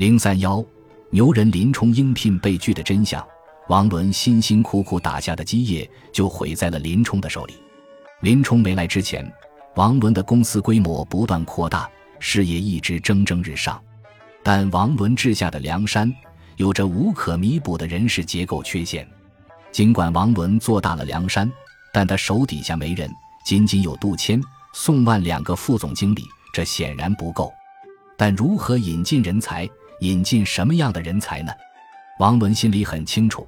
零三幺，牛人林冲应聘被拒的真相。王伦辛辛苦苦打下的基业就毁在了林冲的手里。林冲没来之前，王伦的公司规模不断扩大，事业一直蒸蒸日上。但王伦治下的梁山有着无可弥补的人事结构缺陷。尽管王伦做大了梁山，但他手底下没人，仅仅有杜迁、宋万两个副总经理，这显然不够。但如何引进人才？引进什么样的人才呢？王伦心里很清楚，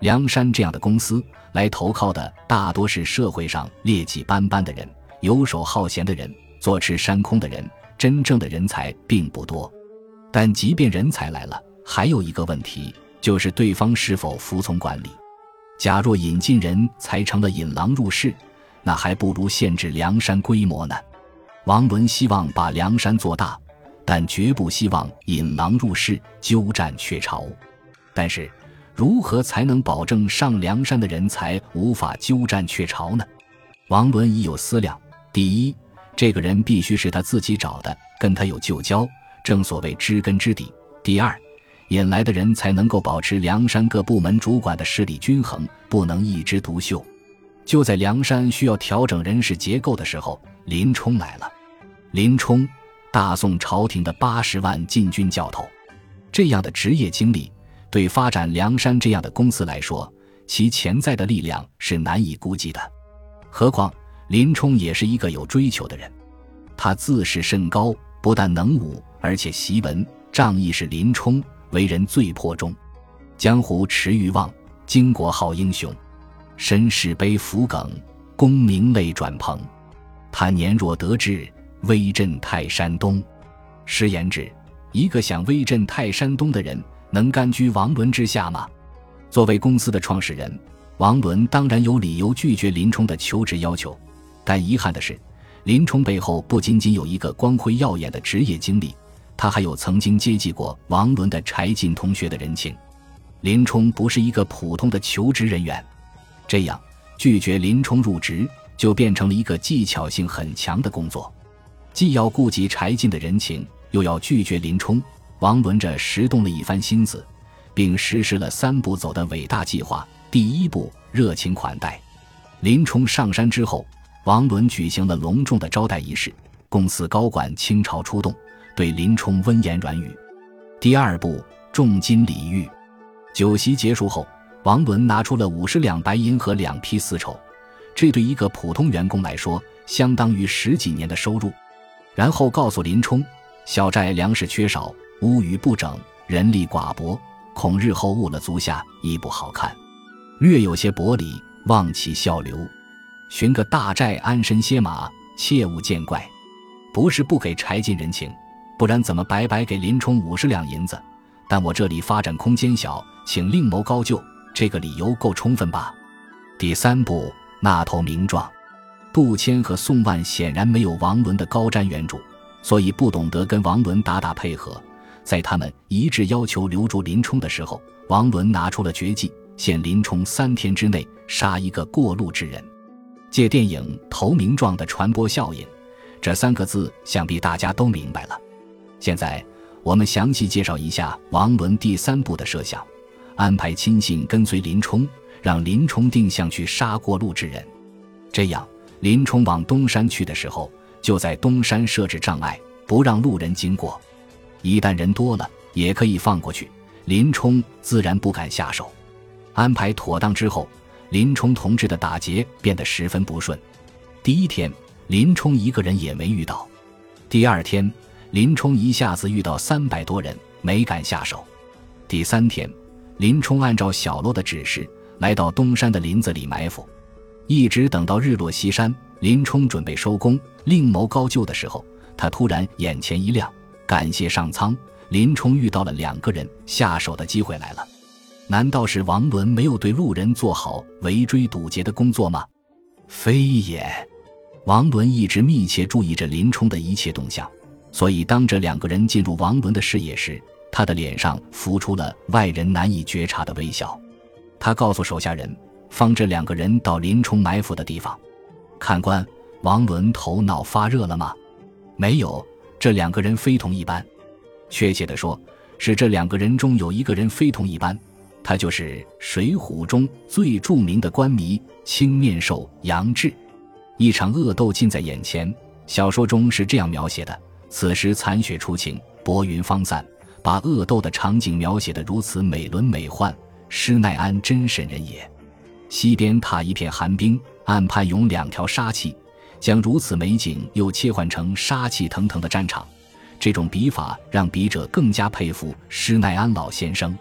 梁山这样的公司来投靠的大多是社会上劣迹斑斑的人、游手好闲的人、坐吃山空的人，真正的人才并不多。但即便人才来了，还有一个问题，就是对方是否服从管理。假若引进人才成了引狼入室，那还不如限制梁山规模呢。王伦希望把梁山做大。但绝不希望引狼入室，鸠占鹊巢。但是，如何才能保证上梁山的人才无法鸠占鹊巢呢？王伦已有思量：第一，这个人必须是他自己找的，跟他有旧交，正所谓知根知底；第二，引来的人才能够保持梁山各部门主管的势力均衡，不能一枝独秀。就在梁山需要调整人事结构的时候，林冲来了。林冲。大宋朝廷的八十万禁军教头，这样的职业经历，对发展梁山这样的公司来说，其潜在的力量是难以估计的。何况林冲也是一个有追求的人，他自视甚高，不但能武，而且习文，仗义是林冲为人最迫重。江湖驰欲望，巾帼好英雄，身世悲浮梗，功名泪转蓬。他年若得志。威震泰山东，实言之，一个想威震泰山东的人，能甘居王伦之下吗？作为公司的创始人，王伦当然有理由拒绝林冲的求职要求。但遗憾的是，林冲背后不仅仅有一个光辉耀眼的职业经历，他还有曾经接济过王伦的柴进同学的人情。林冲不是一个普通的求职人员，这样拒绝林冲入职，就变成了一个技巧性很强的工作。既要顾及柴进的人情，又要拒绝林冲，王伦这时动了一番心思，并实施了三步走的伟大计划。第一步，热情款待。林冲上山之后，王伦举行了隆重的招待仪式，公司高管倾巢出动，对林冲温言软语。第二步，重金礼遇。酒席结束后，王伦拿出了五十两白银和两匹丝绸，这对一个普通员工来说，相当于十几年的收入。然后告诉林冲，小寨粮食缺少，屋宇不整，人力寡薄，恐日后误了足下，亦不好看。略有些薄礼，望其笑留。寻个大寨安身歇马，切勿见怪。不是不给柴进人情，不然怎么白白给林冲五十两银子？但我这里发展空间小，请另谋高就。这个理由够充分吧？第三步，纳头名状。杜迁和宋万显然没有王伦的高瞻远瞩，所以不懂得跟王伦打打配合。在他们一致要求留住林冲的时候，王伦拿出了绝技，限林冲三天之内杀一个过路之人。借电影《投名状》的传播效应，这三个字想必大家都明白了。现在我们详细介绍一下王伦第三步的设想：安排亲信跟随林冲，让林冲定向去杀过路之人，这样。林冲往东山去的时候，就在东山设置障碍，不让路人经过。一旦人多了，也可以放过去，林冲自然不敢下手。安排妥当之后，林冲同志的打劫变得十分不顺。第一天，林冲一个人也没遇到；第二天，林冲一下子遇到三百多人，没敢下手；第三天，林冲按照小罗的指示，来到东山的林子里埋伏。一直等到日落西山，林冲准备收工，另谋高就的时候，他突然眼前一亮，感谢上苍，林冲遇到了两个人，下手的机会来了。难道是王伦没有对路人做好围追堵截的工作吗？非也，王伦一直密切注意着林冲的一切动向，所以当这两个人进入王伦的视野时，他的脸上浮出了外人难以觉察的微笑。他告诉手下人。放这两个人到林冲埋伏的地方，看官，王伦头脑发热了吗？没有，这两个人非同一般。确切的说，是这两个人中有一个人非同一般，他就是《水浒》中最著名的官迷青面兽杨志。一场恶斗近在眼前，小说中是这样描写的：此时残雪初晴，薄云方散，把恶斗的场景描写得如此美轮美奂，施耐庵真神人也。西边踏一片寒冰，岸畔涌两条杀气，将如此美景又切换成杀气腾腾的战场，这种笔法让笔者更加佩服施耐庵老先生。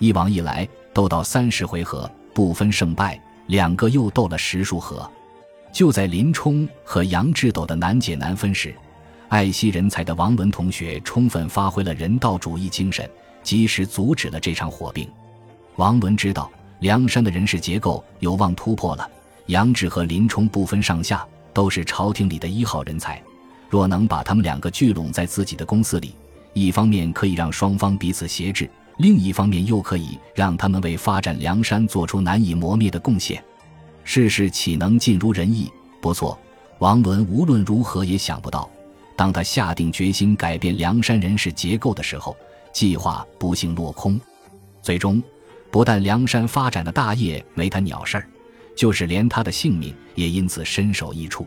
一往一来，斗到三十回合，不分胜败，两个又斗了十数合。就在林冲和杨志斗的难解难分时，爱惜人才的王伦同学充分发挥了人道主义精神，及时阻止了这场火并。王伦知道。梁山的人事结构有望突破了，杨志和林冲不分上下，都是朝廷里的一号人才。若能把他们两个聚拢在自己的公司里，一方面可以让双方彼此挟制，另一方面又可以让他们为发展梁山做出难以磨灭的贡献。世事岂能尽如人意？不错，王伦无论如何也想不到，当他下定决心改变梁山人事结构的时候，计划不幸落空，最终。不但梁山发展的大业没他鸟事儿，就是连他的性命也因此身首异处。